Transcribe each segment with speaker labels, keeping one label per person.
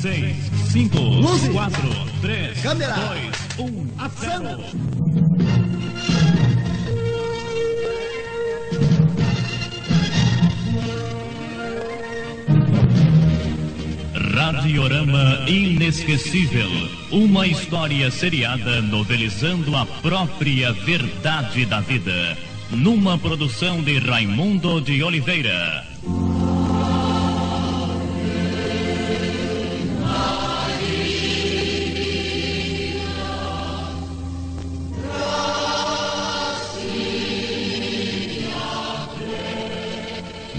Speaker 1: 6, 5, 4, 3, 2, 1, ação! Radiorama Inesquecível. Uma história seriada novelizando a própria verdade da vida. Numa produção de Raimundo de Oliveira.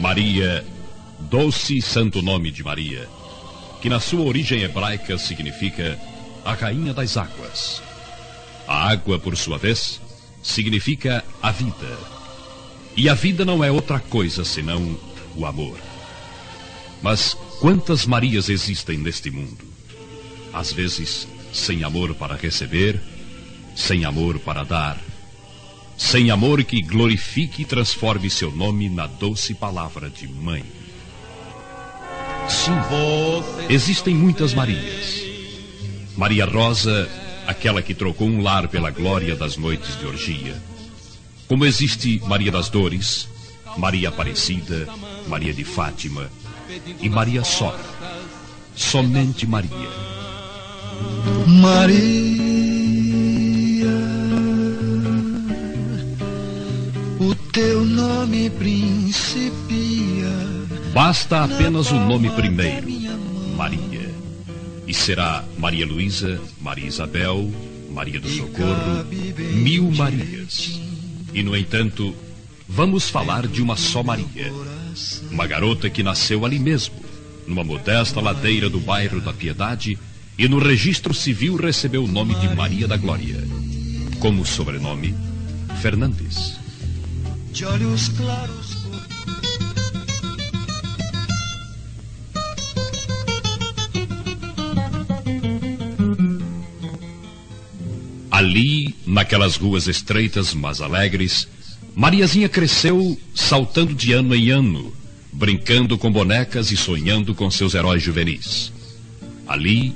Speaker 2: Maria, doce e santo nome de Maria, que na sua origem hebraica significa a rainha das águas. A água, por sua vez, significa a vida. E a vida não é outra coisa senão o amor. Mas quantas Marias existem neste mundo? Às vezes, sem amor para receber, sem amor para dar, sem amor que glorifique e transforme seu nome na doce palavra de mãe. Sim, existem muitas Marias. Maria Rosa, aquela que trocou um lar pela glória das noites de orgia. Como existe Maria das Dores, Maria Aparecida, Maria de Fátima e Maria só. Somente Maria.
Speaker 3: Maria, teu nome principia.
Speaker 2: Basta apenas o nome primeiro, Maria. E será Maria Luísa, Maria Isabel, Maria do Socorro, mil Marias. E no entanto, vamos falar de uma só Maria. Uma garota que nasceu ali mesmo, numa modesta ladeira do bairro da Piedade, e no registro civil recebeu o nome de Maria da Glória. Como sobrenome, Fernandes.
Speaker 3: De olhos claros.
Speaker 2: Ali, naquelas ruas estreitas, mas alegres, Mariazinha cresceu saltando de ano em ano, brincando com bonecas e sonhando com seus heróis juvenis. Ali,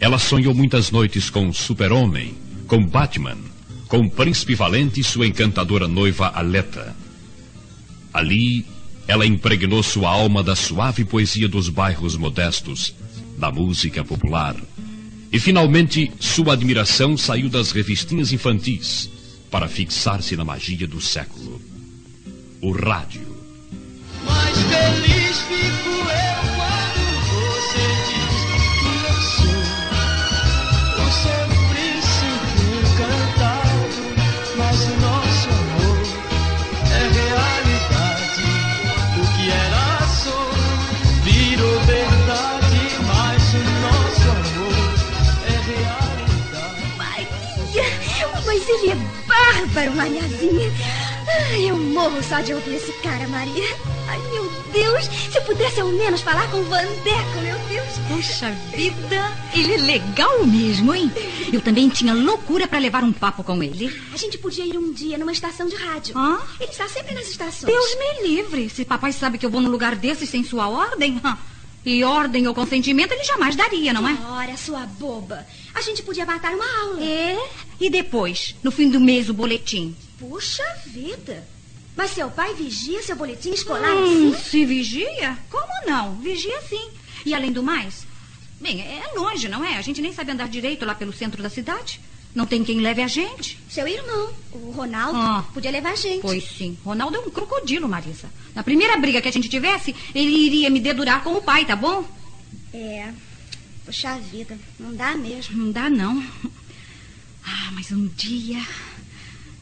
Speaker 2: ela sonhou muitas noites com Super-Homem, com Batman, com o Príncipe Valente e sua encantadora noiva Aleta. Ali, ela impregnou sua alma da suave poesia dos bairros modestos, da música popular. E finalmente, sua admiração saiu das revistinhas infantis para fixar-se na magia do século. O rádio.
Speaker 3: Mais feliz fico eu
Speaker 4: Ele é bárbaro, Mariazinha. Ai, eu morro só de ouvir esse cara, Maria. Ai, meu Deus, se eu pudesse ao menos falar com o Vandeco, meu Deus.
Speaker 5: Puxa vida, ele é legal mesmo, hein? Eu também tinha loucura pra levar um papo com ele.
Speaker 4: A gente podia ir um dia numa estação de rádio.
Speaker 5: Hã?
Speaker 4: Ele está sempre nas estações.
Speaker 5: Deus me livre. Se papai sabe que eu vou num lugar desses sem sua ordem, hã? E ordem ou consentimento ele jamais daria, não é?
Speaker 4: Ora, sua boba. A gente podia matar uma aula.
Speaker 5: É? E depois, no fim do mês, o boletim?
Speaker 4: Puxa vida. Mas seu pai vigia seu boletim escolar
Speaker 5: Hum,
Speaker 4: assim?
Speaker 5: se vigia? Como não? Vigia sim. E além do mais, bem, é longe, não é? A gente nem sabe andar direito lá pelo centro da cidade. Não tem quem leve a gente.
Speaker 4: Seu irmão, o Ronaldo,
Speaker 5: Ah.
Speaker 4: podia levar a gente.
Speaker 5: Pois sim. Ronaldo é um crocodilo, Marisa. Na primeira briga que a gente tivesse, ele iria me dedurar como pai, tá bom?
Speaker 4: É. Puxa vida, não dá mesmo.
Speaker 5: Não dá, não. Ah, mas um dia.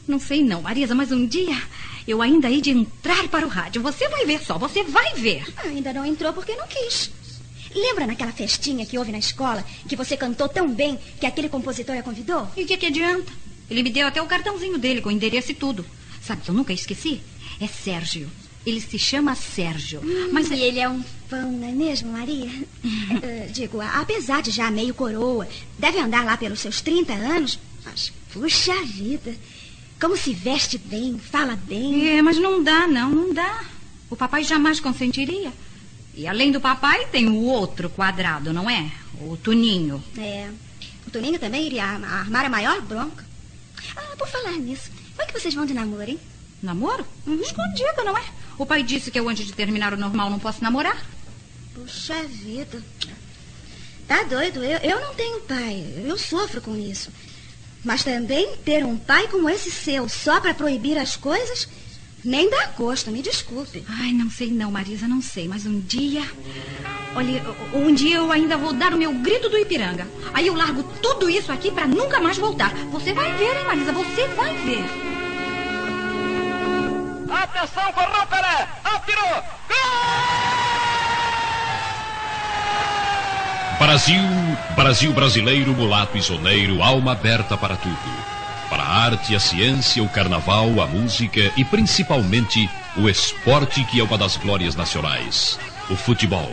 Speaker 5: Não sei não, Marisa, mas um dia eu ainda hei de entrar para o rádio. Você vai ver só, você vai ver.
Speaker 4: Ainda não entrou porque não quis. Lembra naquela festinha que houve na escola que você cantou tão bem que aquele compositor a convidou?
Speaker 5: E o que, que adianta? Ele me deu até o cartãozinho dele com o endereço e tudo. Sabe que eu nunca esqueci? É Sérgio. Ele se chama Sérgio.
Speaker 4: Mas
Speaker 5: Mas
Speaker 4: e ele é um pão, não é mesmo, Maria? Eh, digo, apesar de já meio coroa, deve andar lá pelos seus 30 anos, mas puxa vida. Como se veste bem, fala bem.
Speaker 5: É, mas não dá, não, não dá. O papai jamais consentiria. E além do papai, tem o outro quadrado, não é? O Tuninho.
Speaker 4: É. O Toninho também iria armar a maior bronca. Ah, por falar nisso, como é que vocês vão de namoro, hein?
Speaker 5: Namoro? Escondido, não é? O pai disse que eu, antes de terminar o normal, não posso namorar.
Speaker 4: Puxa vida. Tá doido, eu, eu não tenho pai. Eu sofro com isso. Mas também ter um pai como esse seu só pra proibir as coisas, nem dá gosto, me desculpe.
Speaker 5: Ai, não sei não, Marisa, não sei. Mas um dia... Olha, um dia eu ainda vou dar o meu grito do Ipiranga. Aí eu largo tudo isso aqui pra nunca mais voltar. Você vai ver, hein, Marisa? Você vai ver.
Speaker 3: Atenção, correu Pelé! Atirou!
Speaker 2: Brasil, Brasil brasileiro, mulato e soneiro, alma aberta para tudo. Para a arte, a ciência, o carnaval, a música e principalmente o esporte que é uma das glórias nacionais, o futebol.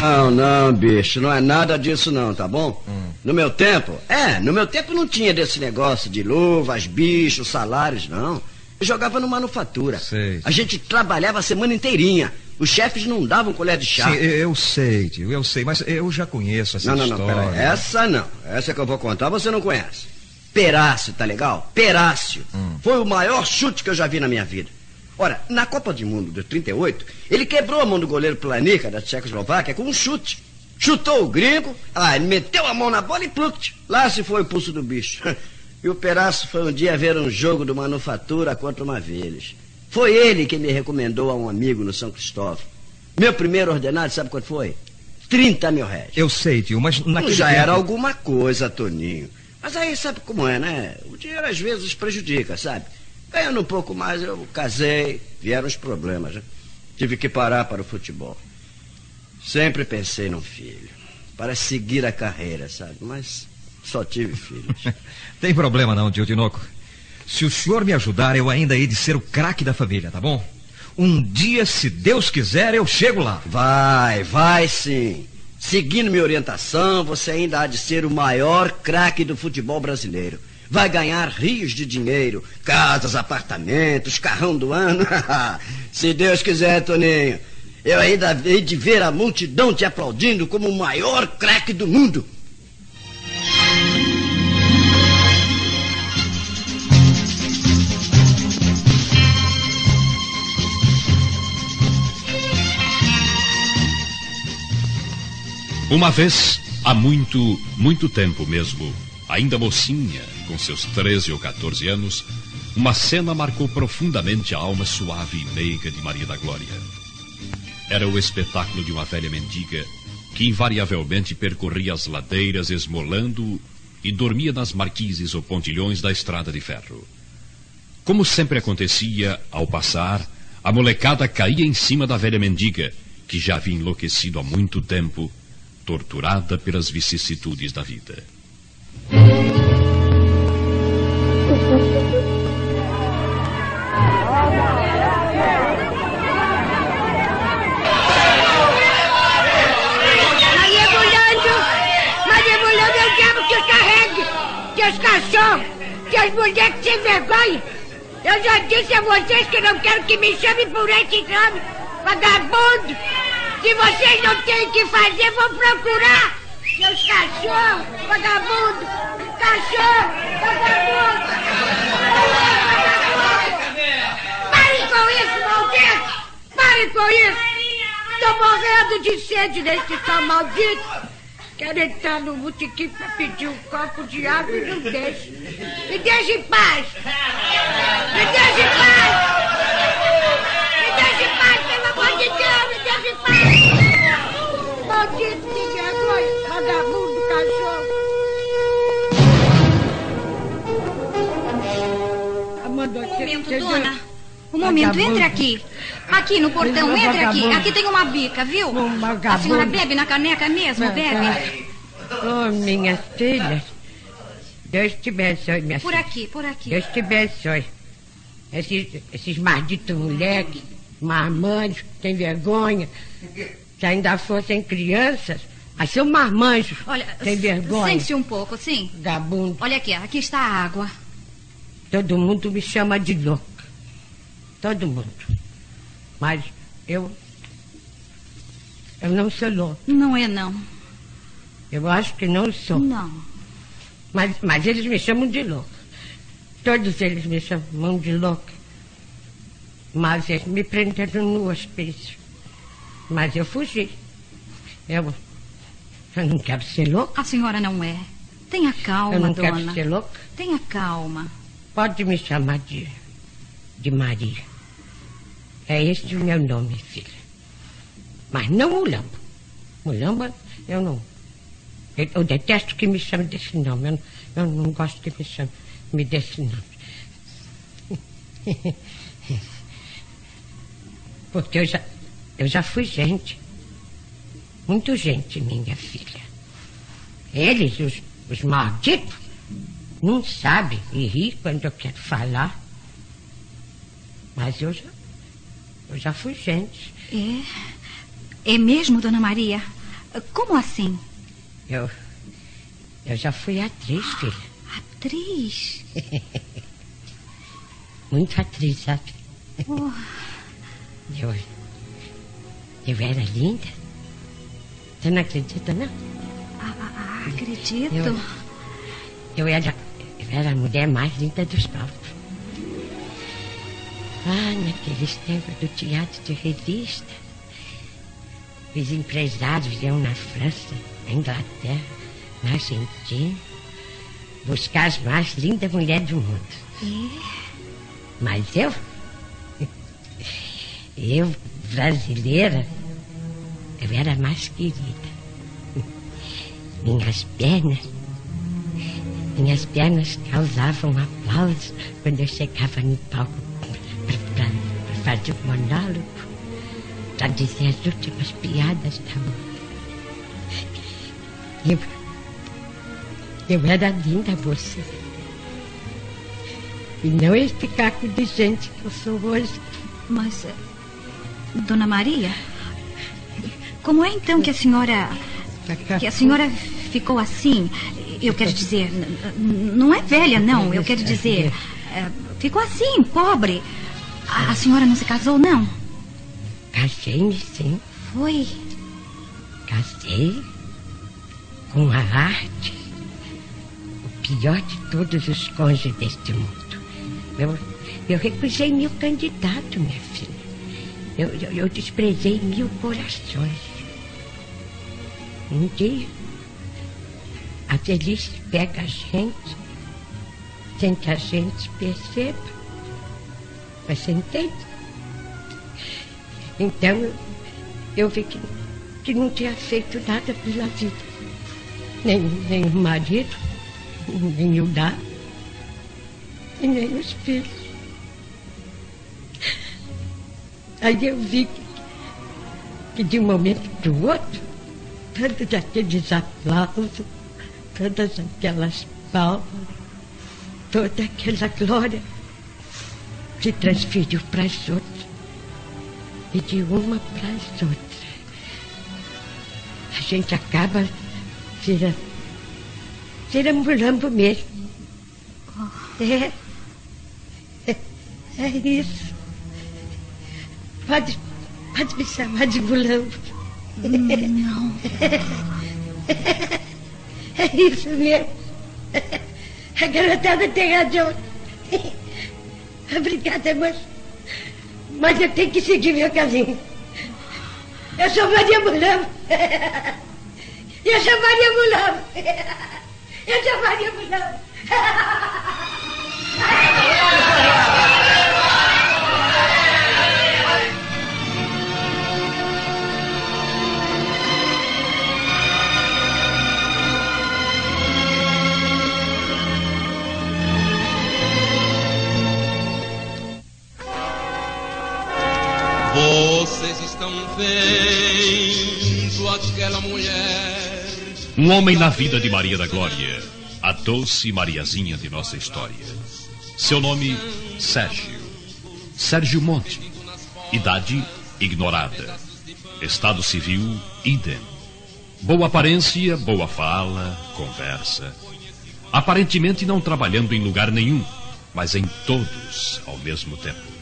Speaker 6: Não, não, bicho, não é nada disso não, tá bom? No meu tempo, é, no meu tempo não tinha desse negócio de luvas, bichos, salários, não. Eu jogava no manufatura.
Speaker 7: Sei.
Speaker 6: A gente trabalhava a semana inteirinha. Os chefes não davam colher de chá.
Speaker 7: Sim, eu, sei, tio, eu sei, mas eu já conheço essa
Speaker 6: não, não, não,
Speaker 7: história.
Speaker 6: pera aí. Essa não. Essa que eu vou contar você não conhece. Perácio, tá legal? Perácio. Foi o maior chute que eu já vi na minha vida. Ora, na Copa do Mundo de 38, ele quebrou a mão do goleiro Planica da Tchecoslováquia com um chute. Chutou o gringo, ah, ele meteu a mão na bola e pluct. Lá se foi o pulso do bicho. E o Perácio foi um dia ver um jogo do Manufatura contra uma Village. Foi ele que me recomendou a um amigo no São Cristóvão. Meu primeiro ordenado, sabe quanto foi? 30 mil réis.
Speaker 7: Eu sei, tio, mas naquele
Speaker 6: Já
Speaker 7: tempo...
Speaker 6: era alguma coisa, Toninho. Mas aí sabe como é, né? O dinheiro às vezes prejudica, sabe? Ganhando um pouco mais, eu casei, vieram os problemas, né? Tive que parar para o futebol. Sempre pensei num filho, para seguir a carreira, sabe? Mas só tive filhos.
Speaker 7: Tem problema não, tio Tinoco. Se o senhor me ajudar, eu ainda hei de ser o craque da família, tá bom? Um dia, se Deus quiser, eu chego lá.
Speaker 6: Vai, vai sim. Seguindo minha orientação, você ainda há de ser o maior craque do futebol brasileiro. Vai ganhar rios de dinheiro, casas, apartamentos, carrão do ano. Se Deus quiser, Toninho, eu ainda hei de ver a multidão te aplaudindo como o maior craque do mundo.
Speaker 2: Uma vez, há muito, muito tempo mesmo, ainda mocinha, com seus 13 ou 14 anos, uma cena marcou profundamente a alma suave e meiga de Maria da Glória. Era o espetáculo de uma velha mendiga que invariavelmente percorria as ladeiras esmolando e dormia nas marquises ou pontilhões da estrada de ferro. Como sempre acontecia, ao passar, a molecada caía em cima da velha mendiga, que já havia enlouquecido há muito tempo, torturada pelas vicissitudes da vida.
Speaker 8: Que os cachorros, que as mulheres sem vergonha. Eu já disse a vocês que não quero que me chamem por esse nome, vagabundo. Se vocês não têm o que fazer, vão procurar. Seus cachorros, vagabundo, cachorro, vagabundo. Parem com isso, maldito! Parem com isso! Tô morrendo de sede nesse sol maldito. Quero entrar no botequim pra pedir um copo de água e não deixe. Me deixe em paz. Me deixe em paz. Me deixe em paz, pelo amor de Deus. Me deixe em paz. Maldito de vergonha, vagabundo, cachorro. Amanda,
Speaker 5: Um momento, dona. Um momento, entre aqui. Aqui no portão, entre aqui. Aqui tem uma bica, viu? A senhora bebe na caneca mesmo, bebe?
Speaker 8: Oh, minhas filhas. Deus te abençoe, minha
Speaker 5: Por
Speaker 8: filha.
Speaker 5: aqui, por aqui.
Speaker 8: Deus te abençoe. Esses, esses malditos moleques, marmanjos, tem vergonha. Se ainda fossem crianças, Ah, seu marmanjo.
Speaker 5: Olha,
Speaker 8: Tem vergonha.
Speaker 5: sente-se um pouco, sim.
Speaker 8: Vagabundo.
Speaker 5: Olha aqui, aqui está a água.
Speaker 8: Todo mundo me chama de louca. Todo mundo. Mas eu. Eu não sou louca.
Speaker 5: Não é, não.
Speaker 8: Eu acho que não sou.
Speaker 5: Não.
Speaker 8: Mas, mas eles me chamam de louca. Todos eles me chamam de louca. Mas eles me prenderam no hospício. Mas eu fugi. Eu, eu não quero ser louca.
Speaker 5: A senhora não é. Tenha calma,
Speaker 8: eu não
Speaker 5: dona.
Speaker 8: quero ser louca.
Speaker 5: Tenha calma.
Speaker 8: Pode me chamar de, de Maria. É esse o meu nome, filha. Mas não Mulamba. Mulamba, eu não. Eu, eu detesto que me chame desse nome. Eu, eu não gosto que me chame me desse nome. Porque eu já, eu já fui gente. Muito gente, minha filha. Eles, os, os malditos, não sabem e ri quando eu quero falar. Mas eu já, eu já fui gente.
Speaker 5: É? É mesmo, dona Maria? Como assim?
Speaker 8: Eu, eu já fui atriz, filha.
Speaker 5: Atriz?
Speaker 8: Muito atriz, sabe?
Speaker 5: Oh,
Speaker 8: Eu, eu era linda. Você não acredita, não?
Speaker 5: ah, ah, acredito.
Speaker 8: Eu, eu, era, eu era a mulher mais linda dos palcos. Ah, naqueles tempos do teatro de revista. Os empresários iam na França, na Inglaterra, na Argentina, buscar as mais lindas mulheres do mundo. Mas eu, eu, brasileira, eu era mais querida. Minhas pernas, minhas pernas causavam aplausos quando eu chegava no palco o monólogo, para dizer as últimas piadas da moda. Eu, eu era linda, você. E não esse caco de gente que eu sou hoje.
Speaker 5: Mas, eh, dona Maria, como é então que a senhora. que a senhora ficou assim? Eu quero dizer, não é velha, não. Eu quero dizer, eh, ficou assim, pobre. A, a senhora não se casou, não?
Speaker 8: Casei-me, sim.
Speaker 5: Foi.
Speaker 8: Casei com a arte. O pior de todos os cônjuges deste mundo. Eu, eu recusei mil candidatos, minha filha. Eu, eu, eu desprezei mil corações. Um dia, a velhice pega a gente sem que a gente perceba. Você entende? Então, eu, vi que, que não tinha feito nada pela vida. Nem, nem o marido, nem o lar, e nem os filhos. Aí eu vi que, que de um momento para o outro, todos aqueles aplausos, todas aquelas palmas, toda aquela glória se transferiu para as outras e de uma para as outras. A gente acaba vira, vira mulambo mesmo. É, é, é isso. Pode, pode me chamar de mulambo.
Speaker 5: Não.
Speaker 8: É isso mesmo. A garotada tem razão. Obrigada, mas. Mas eu tenho que seguir meu caminho. Eu sou Maria Mulambo. Eu sou Maria Mulambo. Eu sou Maria Mulambo.
Speaker 2: Um homem na vida de Maria da Glória, a doce Mariazinha de nossa história. Seu nome, Sérgio. Sérgio Monte. Idade, ignorada. Estado civil, idem. Boa aparência, boa fala, conversa. Aparentemente não trabalhando em lugar nenhum, mas em todos ao mesmo tempo.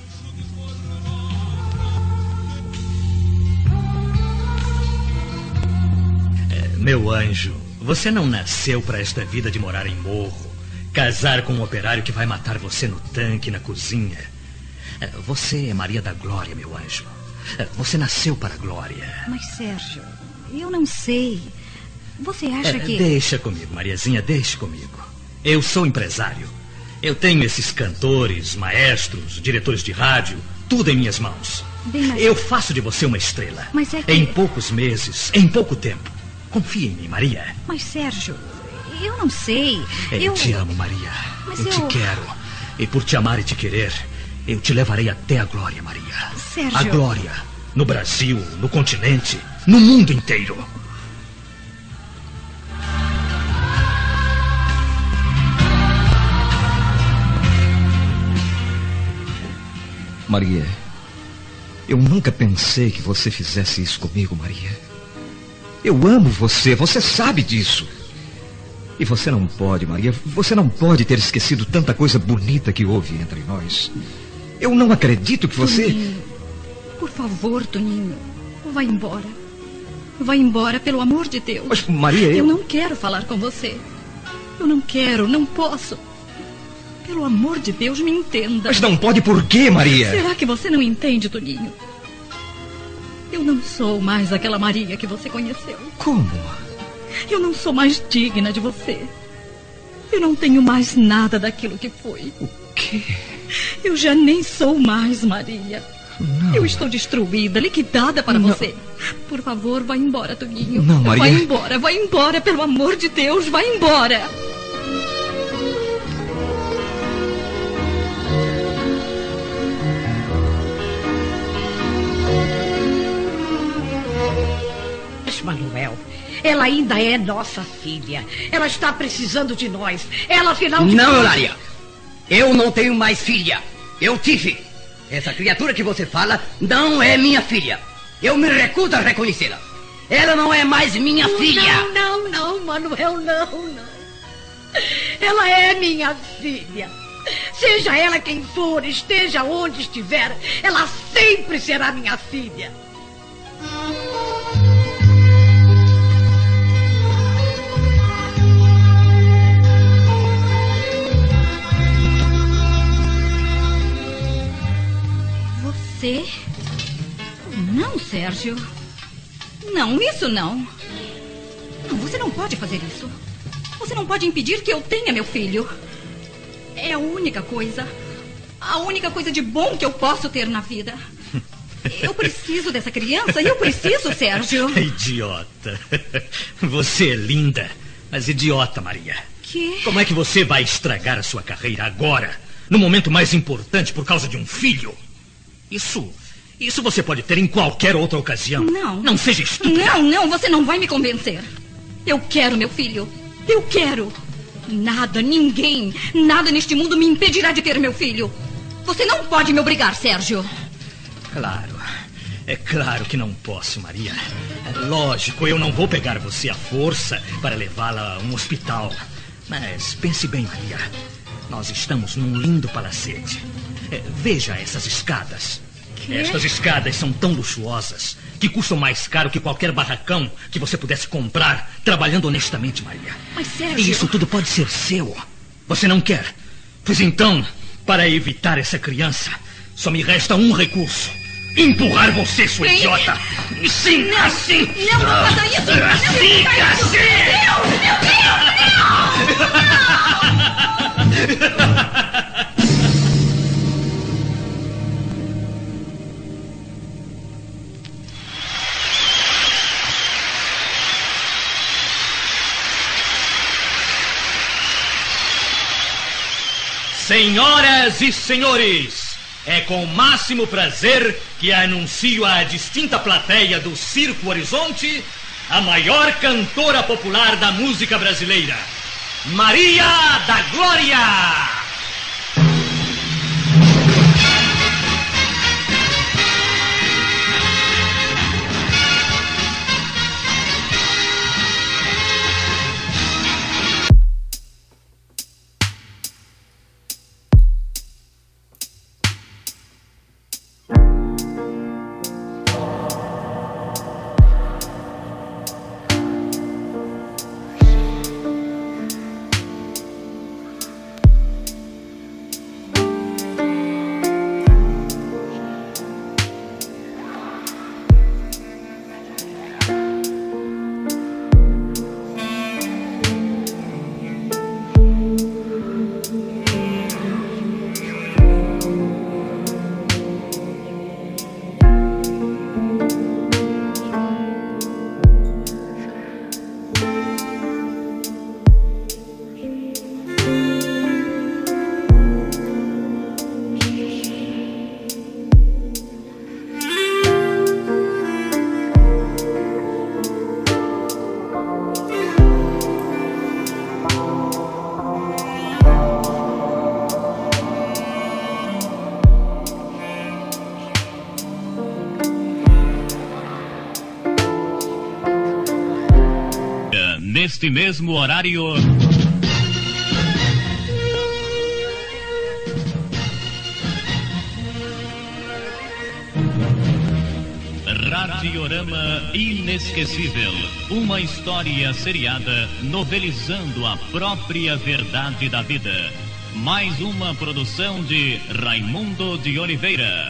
Speaker 9: Meu anjo, você não nasceu para esta vida de morar em morro, casar com um operário que vai matar você no tanque, na cozinha. É, Você é Maria da Glória, meu anjo. É, Você nasceu para a glória.
Speaker 5: Mas, Sérgio, eu não sei. Você acha
Speaker 9: É,
Speaker 5: que.
Speaker 9: Deixa comigo, Mariazinha, deixa comigo. Eu sou empresário. Eu tenho esses cantores, maestros, diretores de rádio, tudo em minhas mãos.
Speaker 5: Bem, mas-
Speaker 9: Eu faço de você uma estrela.
Speaker 5: Mas é que-
Speaker 9: Em poucos meses, em pouco tempo. Confia em mim, Maria.
Speaker 5: Mas, Sérgio, eu não sei.
Speaker 9: Eu,
Speaker 5: Eu
Speaker 9: te amo, Maria.
Speaker 5: Mas
Speaker 9: eu, te
Speaker 5: eu-
Speaker 9: quero. E por te amar e te querer, eu te levarei até a glória, Maria.
Speaker 5: Sérgio.
Speaker 9: A glória. No Brasil, no continente, no mundo inteiro.
Speaker 7: Maria, eu nunca pensei que você fizesse isso comigo, Maria. Eu amo você, você sabe disso. E você não pode, Maria, você não pode ter esquecido tanta coisa bonita que houve entre nós. Eu não acredito que você.
Speaker 5: Toninho, por favor, Toninho, vai embora. Vai embora, pelo amor de Deus.
Speaker 7: Mas, Maria, eu.
Speaker 5: Eu não quero falar com você. Eu não quero, não posso. Pelo amor de Deus, me entenda.
Speaker 7: Mas não pode por quê, Maria?
Speaker 5: Será que você não entende, Toninho? Eu não sou mais aquela Maria que você conheceu.
Speaker 7: Como?
Speaker 5: Eu não sou mais digna de você. Eu não tenho mais nada daquilo que fui.
Speaker 7: O quê?
Speaker 5: Eu já nem sou mais Maria. Eu estou destruída, liquidada para você. Por favor, vá embora, Toninho.
Speaker 7: Não, Maria.
Speaker 5: Vai embora, vai embora, pelo amor de Deus, vai embora.
Speaker 8: Manuel, ela ainda é nossa filha. Ela está precisando de nós. Ela, afinal de
Speaker 10: Não,
Speaker 8: contas-
Speaker 10: Eulália. Eu não tenho mais filha. Eu tive. Essa criatura que você fala não é minha filha. Eu me recuso a reconhecê-la. Ela não é mais minha filha.
Speaker 8: Não, não, não, Manuel, não, não. Ela é minha filha. Seja ela quem for, esteja onde estiver, ela sempre será minha filha.
Speaker 5: Não, Sérgio. Não, isso não. Não, você não pode fazer isso. Você não pode impedir que eu tenha meu filho. É a única coisa. A única coisa de bom que eu posso ter na vida. Eu preciso dessa criança e eu preciso, Sérgio.
Speaker 9: Idiota. Você é linda, mas idiota, Maria.
Speaker 5: Que?
Speaker 9: Como é que você vai estragar a sua carreira agora, no momento mais importante, por causa de um filho? Isso. Isso você pode ter em qualquer outra ocasião.
Speaker 5: Não.
Speaker 9: Não seja estúpida.
Speaker 5: Não, não, você não vai me convencer. Eu quero meu filho. Eu quero. Nada, ninguém, nada neste mundo me impedirá de ter meu filho. Você não pode me obrigar, Sérgio.
Speaker 9: Claro. É claro que não posso, Maria. É lógico, eu não vou pegar você à força para levá-la a um hospital. Mas pense bem, Maria. Nós estamos num lindo palacete. É, veja essas escadas. Estas escadas são tão luxuosas que custam mais caro que qualquer barracão que você pudesse comprar trabalhando honestamente, Maria.
Speaker 5: Mas, Sérgio.
Speaker 9: E isso tudo pode ser seu. Você não quer? Pois então, para evitar essa criança, só me resta um recurso: empurrar você, sua
Speaker 5: Ei.
Speaker 9: idiota. Sim,
Speaker 5: Não,
Speaker 9: assim.
Speaker 5: Não, não faça isso! Não
Speaker 9: Assim,
Speaker 5: faça isso!
Speaker 9: assim.
Speaker 5: Meu Deus, meu Deus!
Speaker 9: Senhoras e senhores, é com o máximo prazer que anuncio à distinta plateia do Circo Horizonte a maior cantora popular da música brasileira, Maria da Glória!
Speaker 1: Neste mesmo horário. Radiorama Inesquecível. Uma história seriada novelizando a própria verdade da vida. Mais uma produção de Raimundo de Oliveira.